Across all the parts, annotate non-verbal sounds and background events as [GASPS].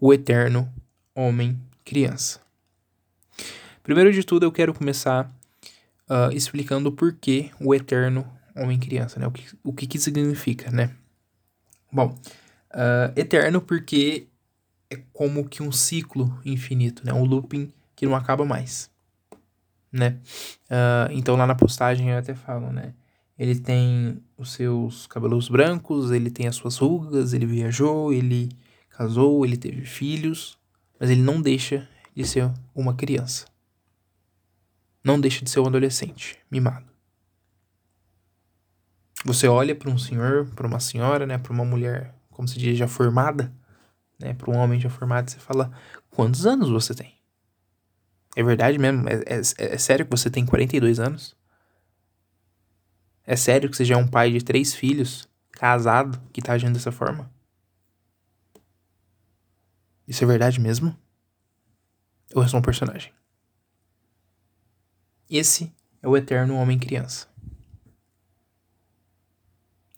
o eterno homem-criança. Primeiro de tudo, eu quero começar uh, explicando o porquê o eterno homem-criança, né? O que, o que que significa, né? Bom, uh, eterno porque é como que um ciclo infinito, né? Um looping que não acaba mais, né? Uh, então lá na postagem eu até falo, né? Ele tem os seus cabelos brancos, ele tem as suas rugas, ele viajou, ele casou, ele teve filhos, mas ele não deixa de ser uma criança. Não deixa de ser um adolescente mimado. Você olha para um senhor, para uma senhora, né, para uma mulher, como se diz, já formada, né, para um homem já formado, você fala: quantos anos você tem? É verdade mesmo? É, é, é sério que você tem 42 anos? É sério que você já é um pai de três filhos, casado, que tá agindo dessa forma? Isso é verdade mesmo? Ou é só um personagem? Esse é o eterno homem-criança.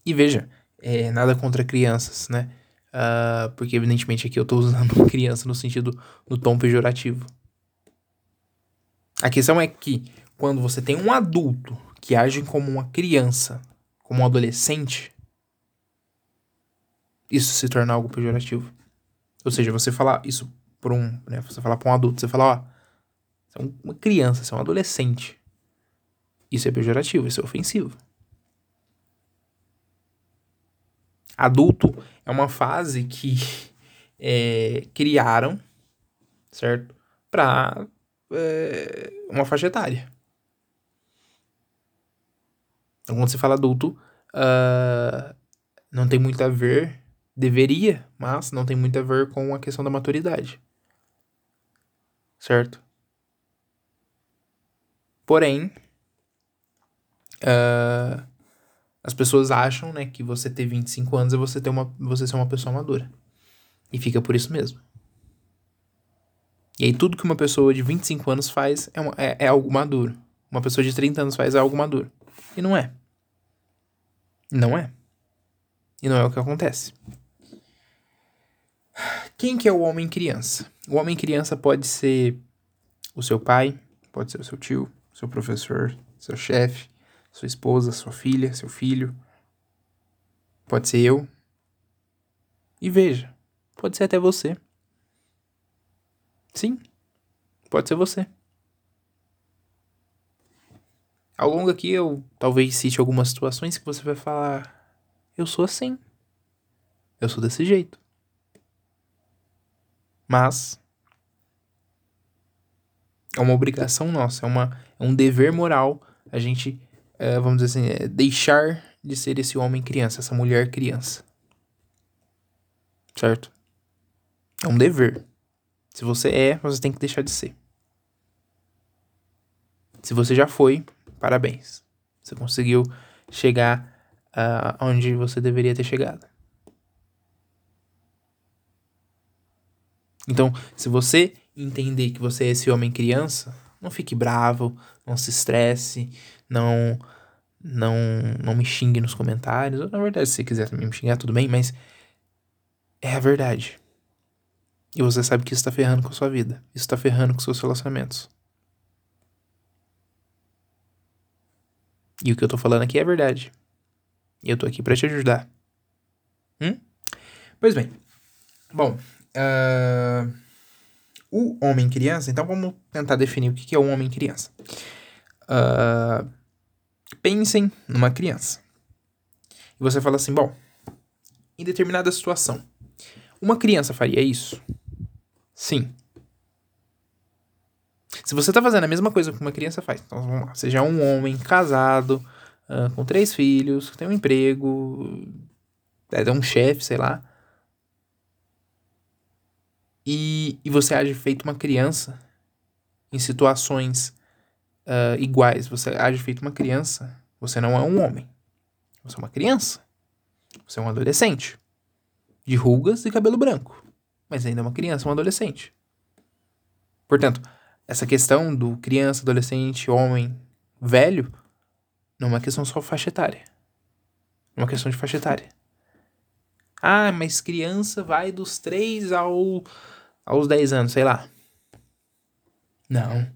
E veja, é, nada contra crianças, né? Uh, porque evidentemente aqui eu tô usando [LAUGHS] criança no sentido do tom pejorativo. A questão é que quando você tem um adulto que age como uma criança, como um adolescente, isso se torna algo pejorativo. Ou seja, você falar isso para um, né, você falar para um adulto, você falar, ó, você é uma criança, você é um adolescente. Isso é pejorativo, isso é ofensivo. Adulto é uma fase que [LAUGHS] é, criaram, certo? Para é, uma faixa etária. Então, quando você fala adulto, uh, não tem muito a ver, deveria, mas não tem muito a ver com a questão da maturidade. Certo? Porém, uh, as pessoas acham, né, que você ter 25 anos é você ter uma você ser uma pessoa madura. E fica por isso mesmo. E aí tudo que uma pessoa de 25 anos faz é, uma, é, é algo maduro. Uma pessoa de 30 anos faz algo maduro. E não é. Não é. E não é o que acontece. Quem que é o homem criança? O homem criança pode ser o seu pai, pode ser o seu tio, seu professor, seu chefe, sua esposa, sua filha, seu filho. Pode ser eu. E veja, pode ser até você. Sim, pode ser você. Ao longo aqui eu talvez cite algumas situações que você vai falar: eu sou assim. Eu sou desse jeito. Mas é uma obrigação nossa, é, uma, é um dever moral a gente, é, vamos dizer assim, é deixar de ser esse homem criança, essa mulher criança. Certo? É um dever. Se você é, você tem que deixar de ser. Se você já foi, parabéns. Você conseguiu chegar uh, onde você deveria ter chegado. Então, se você entender que você é esse homem criança, não fique bravo, não se estresse, não não não me xingue nos comentários. Na verdade, se você quiser também me xingar, tudo bem, mas é a verdade. E você sabe que isso está ferrando com a sua vida. Isso está ferrando com seus relacionamentos. E o que eu tô falando aqui é verdade. E eu tô aqui para te ajudar. Hum? Pois bem. Bom, uh, o homem-criança, então vamos tentar definir o que é o homem-criança. Uh, pensem numa criança. E você fala assim: bom, em determinada situação, uma criança faria isso? Sim. Se você tá fazendo a mesma coisa que uma criança faz, então vamos lá, seja um homem casado, uh, com três filhos, tem um emprego, é um chefe, sei lá, e, e você age feito uma criança em situações uh, iguais, você age feito uma criança, você não é um homem. Você é uma criança. Você é um adolescente. De rugas e cabelo branco. Mas ainda é uma criança, um adolescente. Portanto, essa questão do criança, adolescente, homem, velho, não é uma questão só faixa etária. É uma questão de faixa etária. Ah, mas criança vai dos 3 ao, aos 10 anos, sei lá. Não.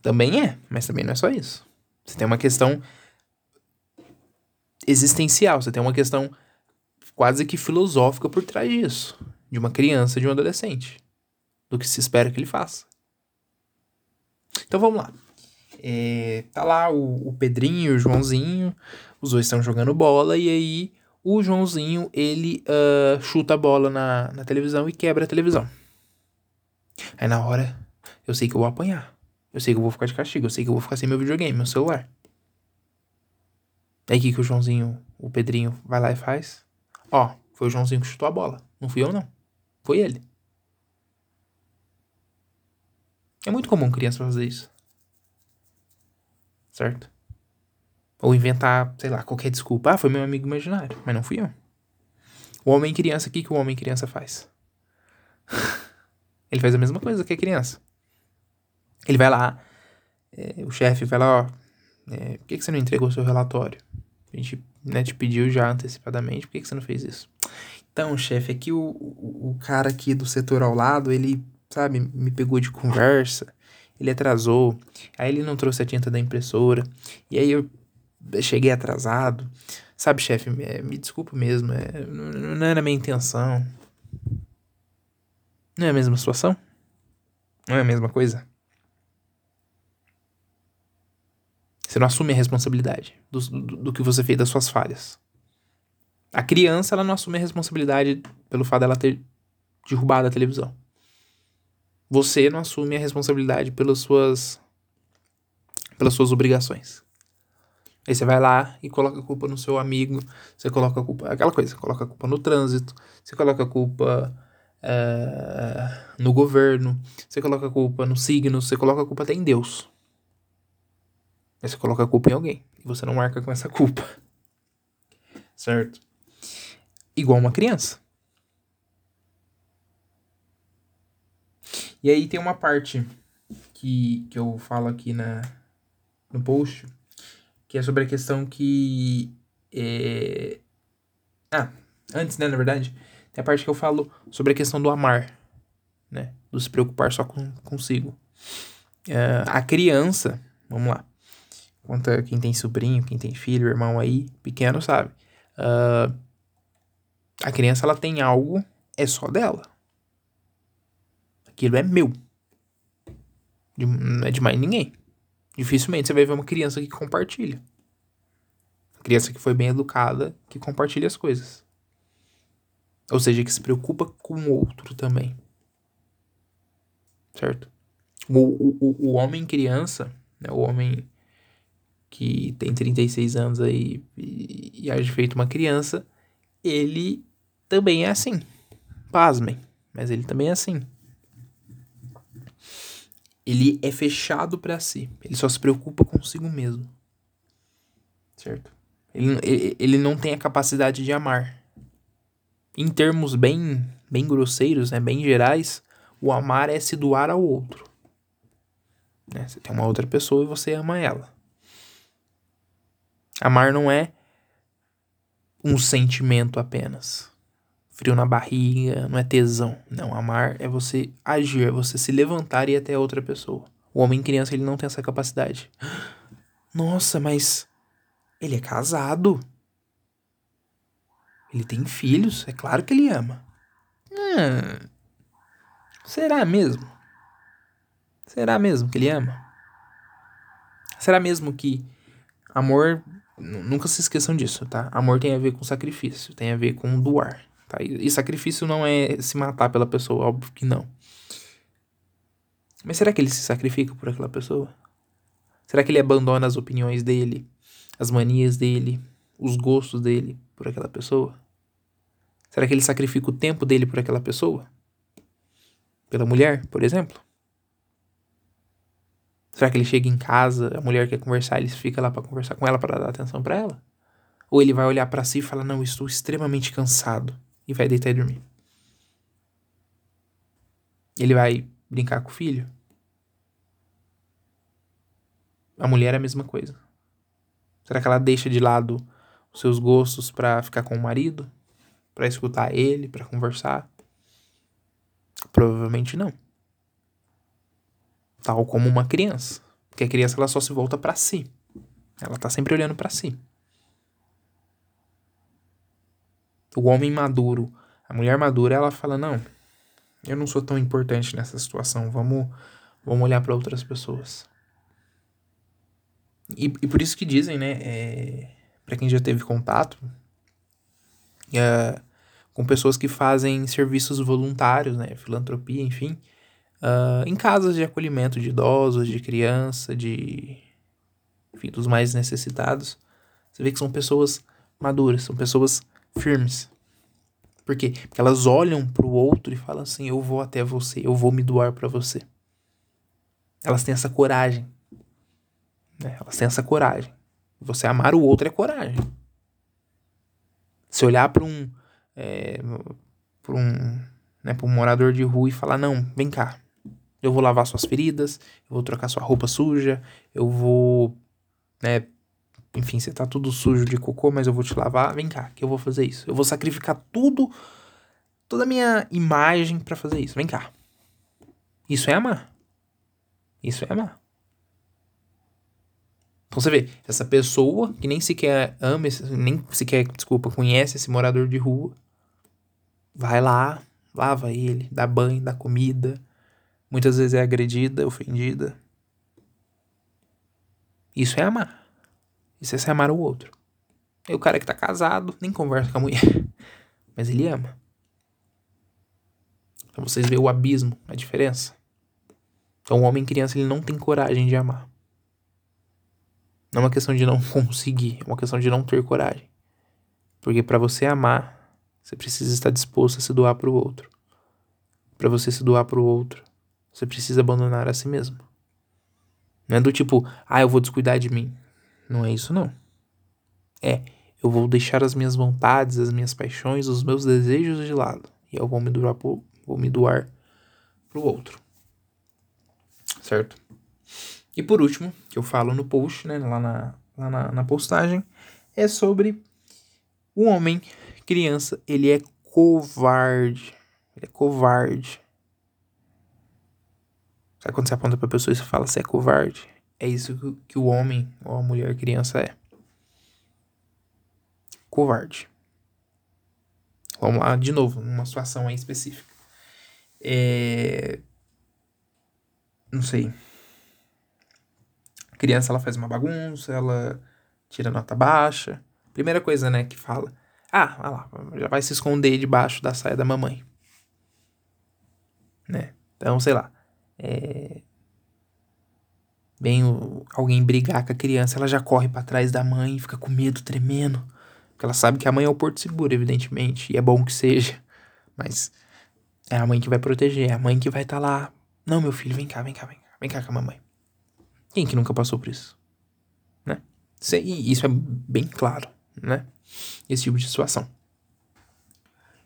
Também é, mas também não é só isso. Você tem uma questão existencial, você tem uma questão quase que filosófica por trás disso, de uma criança, de um adolescente, do que se espera que ele faça. Então vamos lá. É, tá lá o, o Pedrinho e o Joãozinho, os dois estão jogando bola, e aí o Joãozinho ele uh, chuta a bola na, na televisão e quebra a televisão. Aí na hora eu sei que eu vou apanhar. Eu sei que eu vou ficar de castigo, eu sei que eu vou ficar sem meu videogame, meu celular. O que, que o Joãozinho, o Pedrinho, vai lá e faz? Ó, foi o Joãozinho que chutou a bola. Não fui eu, não. Foi ele. É muito comum criança fazer isso. Certo? Ou inventar, sei lá, qualquer desculpa. Ah, foi meu amigo imaginário, mas não fui eu. O homem criança, o que, que o homem criança faz? [LAUGHS] Ele faz a mesma coisa que a criança. Ele vai lá, é, o chefe vai lá, ó, é, por que, que você não entregou o seu relatório? A gente né, te pediu já antecipadamente, por que, que você não fez isso? Então, chefe, aqui o, o, o cara aqui do setor ao lado, ele, sabe, me pegou de conversa, ele atrasou, aí ele não trouxe a tinta da impressora, e aí eu cheguei atrasado. Sabe, chefe, é, me desculpa mesmo, é, não, não era minha intenção. Não é a mesma situação? Não é a mesma coisa? Você não assume a responsabilidade do, do, do, que você fez das suas falhas. A criança, ela não assume a responsabilidade pelo fato dela ter derrubado a televisão. Você não assume a responsabilidade pelas suas pelas suas obrigações. Aí você vai lá e coloca a culpa no seu amigo, você coloca a culpa, aquela coisa, coloca a culpa no trânsito, você coloca a culpa é, no governo, você coloca a culpa no signo, você coloca a culpa até em Deus. Aí você coloca a culpa em alguém. E você não marca com essa culpa. Certo? Igual uma criança. E aí tem uma parte que, que eu falo aqui na, no post, que é sobre a questão que. É... Ah, antes, né, na verdade, tem a parte que eu falo sobre a questão do amar, né? Do se preocupar só com, consigo. Uh, a criança, vamos lá. Conta quem tem sobrinho, quem tem filho, irmão aí, pequeno, sabe? Uh, a criança, ela tem algo, é só dela. Aquilo é meu. Não é de mais ninguém. Dificilmente você vai ver uma criança que compartilha. Uma criança que foi bem educada, que compartilha as coisas. Ou seja, que se preocupa com o outro também. Certo? O, o, o homem criança, né, o homem que tem 36 anos aí e, e age feito uma criança, ele também é assim. Pasmem, mas ele também é assim. Ele é fechado para si. Ele só se preocupa consigo mesmo. Certo? Ele, ele, ele não tem a capacidade de amar. Em termos bem, bem grosseiros, né, bem gerais, o amar é se doar ao outro. Né? Você tem uma outra pessoa e você ama ela. Amar não é um sentimento apenas. Frio na barriga, não é tesão. Não, amar é você agir, é você se levantar e ir até outra pessoa. O homem criança, ele não tem essa capacidade. [GASPS] Nossa, mas ele é casado. Ele tem filhos, é claro que ele ama. Hum, será mesmo? Será mesmo que ele ama? Será mesmo que amor Nunca se esqueçam disso, tá? Amor tem a ver com sacrifício, tem a ver com doar, tá? E sacrifício não é se matar pela pessoa, óbvio que não. Mas será que ele se sacrifica por aquela pessoa? Será que ele abandona as opiniões dele, as manias dele, os gostos dele por aquela pessoa? Será que ele sacrifica o tempo dele por aquela pessoa? Pela mulher, por exemplo? Será que ele chega em casa, a mulher quer conversar, ele fica lá para conversar com ela para dar atenção para ela? Ou ele vai olhar para si e fala: "Não, estou extremamente cansado" e vai deitar e dormir? Ele vai brincar com o filho? A mulher é a mesma coisa. Será que ela deixa de lado seus gostos para ficar com o marido, para escutar ele, para conversar? Provavelmente não. Tal como uma criança, porque a criança ela só se volta para si. Ela tá sempre olhando para si. O homem maduro, a mulher madura, ela fala: "Não, eu não sou tão importante nessa situação. Vamos vamos olhar para outras pessoas". E, e por isso que dizem, né, é, para quem já teve contato é, com pessoas que fazem serviços voluntários, né, filantropia, enfim, uh, em casas de acolhimento de idosos, de criança, de enfim, dos mais necessitados, você vê que são pessoas maduras, são pessoas firmes. Por quê? Porque elas olham para o outro e falam assim: eu vou até você, eu vou me doar para você. Elas têm essa coragem. Né? Elas têm essa coragem. Você amar o outro é coragem. Se olhar para um, é, para um, né, um morador de rua e falar: não, vem cá, eu vou lavar suas feridas, eu vou trocar sua roupa suja, eu vou, né, enfim, você tá tudo sujo de cocô, mas eu vou te lavar, vem cá, que eu vou fazer isso. Eu vou sacrificar tudo, toda a minha imagem para fazer isso, vem cá. Isso é amar. Isso é amar. Então você vê, essa pessoa que nem sequer ama, nem sequer, desculpa, conhece esse morador de rua, vai lá, lava ele, dá banho, dá comida, muitas vezes é agredida, ofendida. Isso é amar. Isso é se amar o outro. E o cara que tá casado nem conversa com a mulher, [LAUGHS] mas ele ama. Então vocês veem o abismo, a diferença. Então o homem criança ele não tem coragem de amar. Não é uma questão de não [LAUGHS] conseguir, é uma questão de não ter coragem. Porque para você amar, você precisa estar disposto a se doar para o outro. Para você se doar para o outro, você precisa abandonar a si mesmo. Não é do tipo, ah, eu vou descuidar de mim. Não é isso, não. É, eu vou deixar as minhas vontades, as minhas paixões, os meus desejos de lado. E eu vou me doar pro, vou me doar pro outro. Certo? E por último, que eu falo no post, né, lá na, lá na, na postagem, é sobre o homem, criança, ele é covarde. Ele é covarde. Sabe quando você aponta pra pessoa e você fala, você é covarde? É isso que, o homem ou a mulher criança é. Covarde. Vamos lá, de novo, numa situação aí específica. É... Não sei criança ela faz uma bagunça, ela tira nota baixa. Primeira coisa, né, que fala. Ah, olha lá, já vai se esconder debaixo da saia da mamãe. Né? Então, sei lá. É... Bem, o... alguém brigar com a criança, ela já corre para trás da mãe, fica com medo, tremendo. Porque ela sabe que a mãe é o porto seguro, evidentemente. E é bom que seja. Mas é a mãe que vai proteger, é a mãe que vai estar tá lá. Não, meu filho, vem cá, vem cá, vem cá. Vem cá com a mamãe. Quem que nunca passou por isso? Né? E isso é bem claro, né? Esse tipo de situação.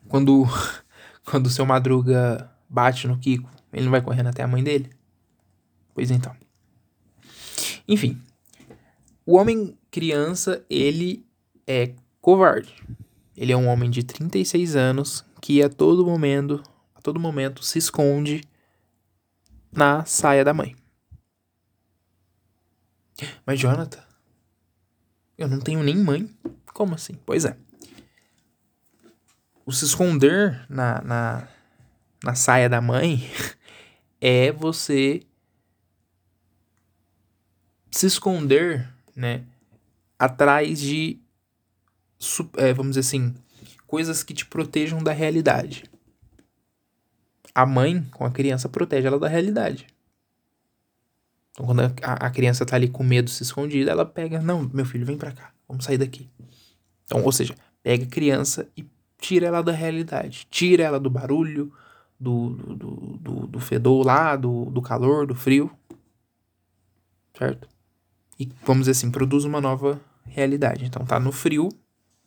Quando, [LAUGHS] quando o seu Madruga bate no Kiko, ele não vai correndo até a mãe dele? Pois então. Enfim. O homem criança, ele é covarde. Ele é um homem de 36 anos que a todo momento, a todo momento se esconde na saia da mãe. Mas, Jonathan, eu não tenho nem mãe. Como assim? Pois é. O se esconder na, na, na saia da mãe [LAUGHS] é você se esconder, né? Atrás de, é, vamos dizer assim, coisas que te protejam da realidade. A mãe com a criança protege ela da realidade. Então, quando a, a criança tá ali com medo, se escondida, ela pega, não, meu filho, vem para cá, vamos sair daqui. Então, ou seja, pega a criança e tira ela da realidade, tira ela do barulho, do, do, do, do fedor lá, do, do calor, do frio, certo? E, vamos dizer assim, produz uma nova realidade. Então, tá no frio,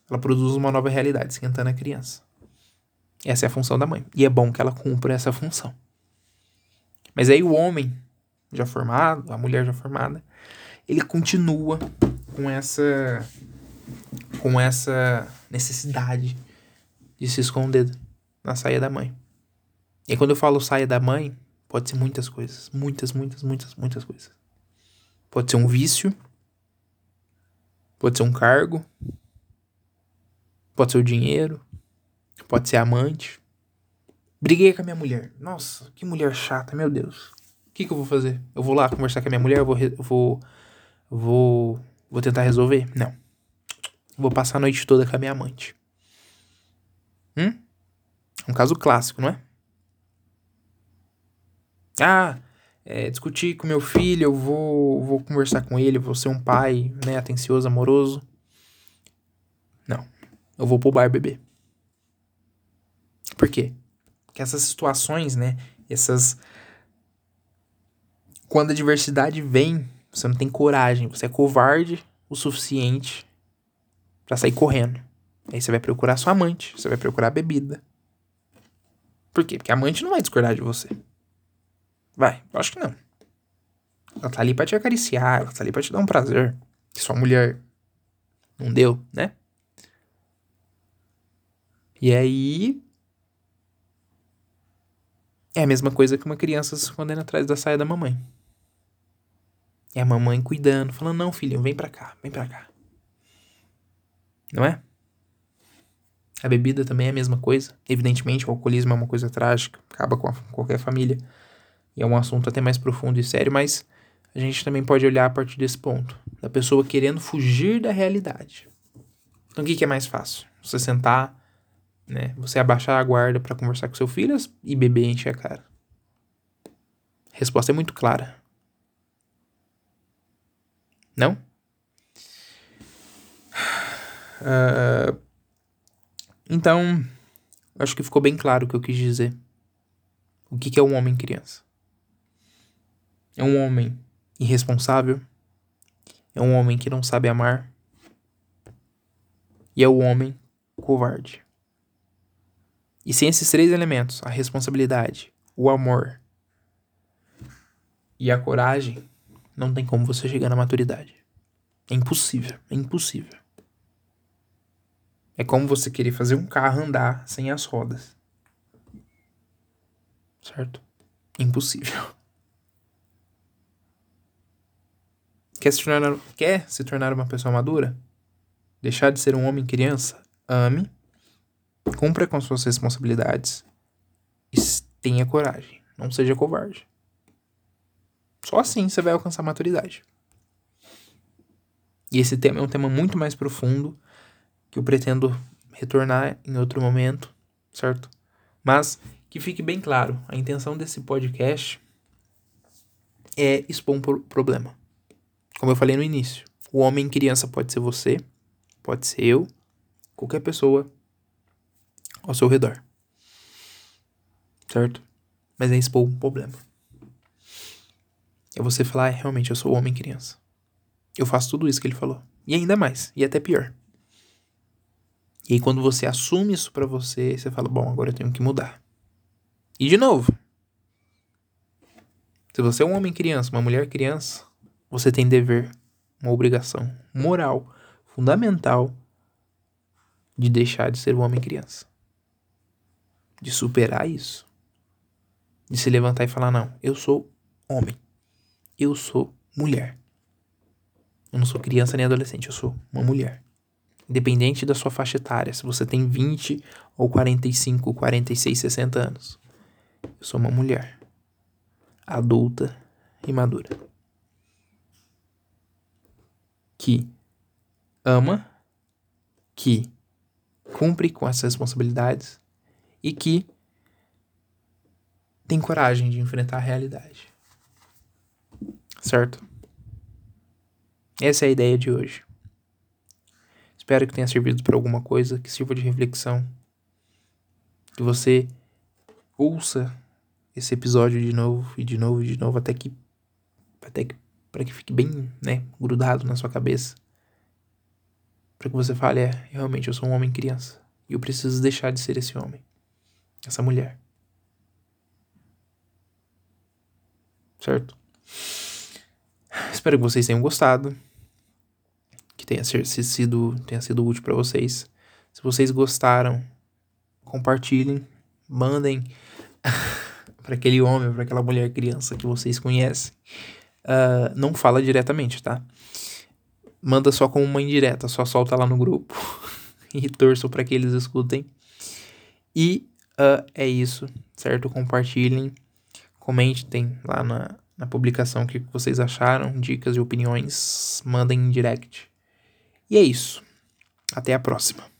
ela produz uma nova realidade, esquentando a criança. Essa é a função da mãe. E é bom que ela cumpra essa função. Mas aí o homem já formado, a mulher já formada, ele continua com essa com essa necessidade de se esconder na saia da mãe. E quando eu falo saia da mãe, pode ser muitas coisas. Muitas, muitas, muitas, muitas coisas. Pode ser um vício. Pode ser um cargo. Pode ser o dinheiro. Pode ser amante. Briguei com a minha mulher. Nossa, que mulher chata, meu Deus. O que, que eu vou fazer? Eu vou lá conversar com a minha mulher? Vou, vou, vou, vou tentar resolver? Não. Vou passar a noite toda com a minha amante. Hum? Um caso clássico, não é? Ah, é, discutir com meu filho, eu vou, vou conversar com ele, vou ser um pai, né, atencioso, amoroso. Não. Eu vou pro bar beber. Por quê? Porque essas situações, né, essas quando a diversidade vem, você não tem coragem, você é covarde o suficiente para sair correndo. Aí você vai procurar sua amante, você vai procurar bebida. Por quê? Porque a amante não vai discordar de você. Vai, acho que não. Ela tá ali pra te acariciar, ela tá ali pra te dar um prazer. Que sua mulher não deu, né? E aí. É a mesma coisa que uma criança se escondendo atrás da saia da mamãe. É a mamãe cuidando, falando: não, filho, vem pra cá, vem pra cá. Não é? A bebida também é a mesma coisa. Evidentemente, o alcoolismo é uma coisa trágica, acaba com a, qualquer família. E é um assunto até mais profundo e sério, mas a gente também pode olhar a partir desse ponto da pessoa querendo fugir da realidade. Então, o que, que é mais fácil? Você sentar, né? Você abaixar a guarda para conversar com seu filho e beber encher a cara? A resposta é muito clara. Não? Uh, então, acho que ficou bem claro o que eu quis dizer. O que, que é um homem criança? É um homem irresponsável. É um homem que não sabe amar. E é o um homem covarde. E sem esses três elementos, a responsabilidade, o amor e a coragem, não tem como você chegar na maturidade. É impossível, é impossível. É como você querer fazer um carro andar sem as rodas. Certo? Impossível. Quer se tornar, quer se tornar uma pessoa madura? Deixar de ser um homem criança? Ame, cumpra com suas responsabilidades e tenha coragem. Não seja covarde. Só assim você vai alcançar maturidade. E esse tema é um tema muito mais profundo que eu pretendo retornar em outro momento, certo? Mas que fique bem claro, a intenção desse podcast é expor um problema. Como eu falei no início, o homem criança pode ser você, pode ser eu, qualquer pessoa ao seu redor. Certo? Mas é expor um problema. É você falar, é, realmente, eu sou homem criança. Eu faço tudo isso que ele falou. E ainda mais, e até pior. E aí quando você assume isso para você, você fala, bom, agora eu tenho que mudar. E de novo, se você é um homem criança, uma mulher criança, você tem dever, uma obrigação moral, fundamental de deixar de ser um homem criança. De superar isso. De se levantar e falar, não, eu sou homem. Eu sou mulher. Eu não sou criança nem adolescente, eu sou uma mulher. Independente da sua faixa etária, se você tem 20 ou 45, 46, 60 anos. Eu sou uma mulher adulta e madura. Que ama, que cumpre com essas responsabilidades e que tem coragem de enfrentar a realidade. Certo? Essa é a ideia de hoje. Espero que tenha servido para alguma coisa, que sirva de reflexão. Que você ouça esse episódio de novo e de novo e de novo até que até que para que fique bem, né, grudado na sua cabeça. Para que você fale, é, realmente eu sou um homem criança e eu preciso deixar de ser esse homem, essa mulher. Certo? Espero que vocês tenham gostado tenha sido, tenha sido útil para vocês. Se vocês gostaram, compartilhem, mandem [LAUGHS] para aquele homem, para aquela mulher criança que vocês conhecem. Uh, não fala diretamente, tá? Manda só com uma indireta, só solta lá no grupo [LAUGHS] e torço para que eles escutem. E uh, é isso, certo? Compartilhem, comentem lá na, na publicação o que vocês acharam, dicas e opiniões, mandem em direct. E é isso. Até a próxima.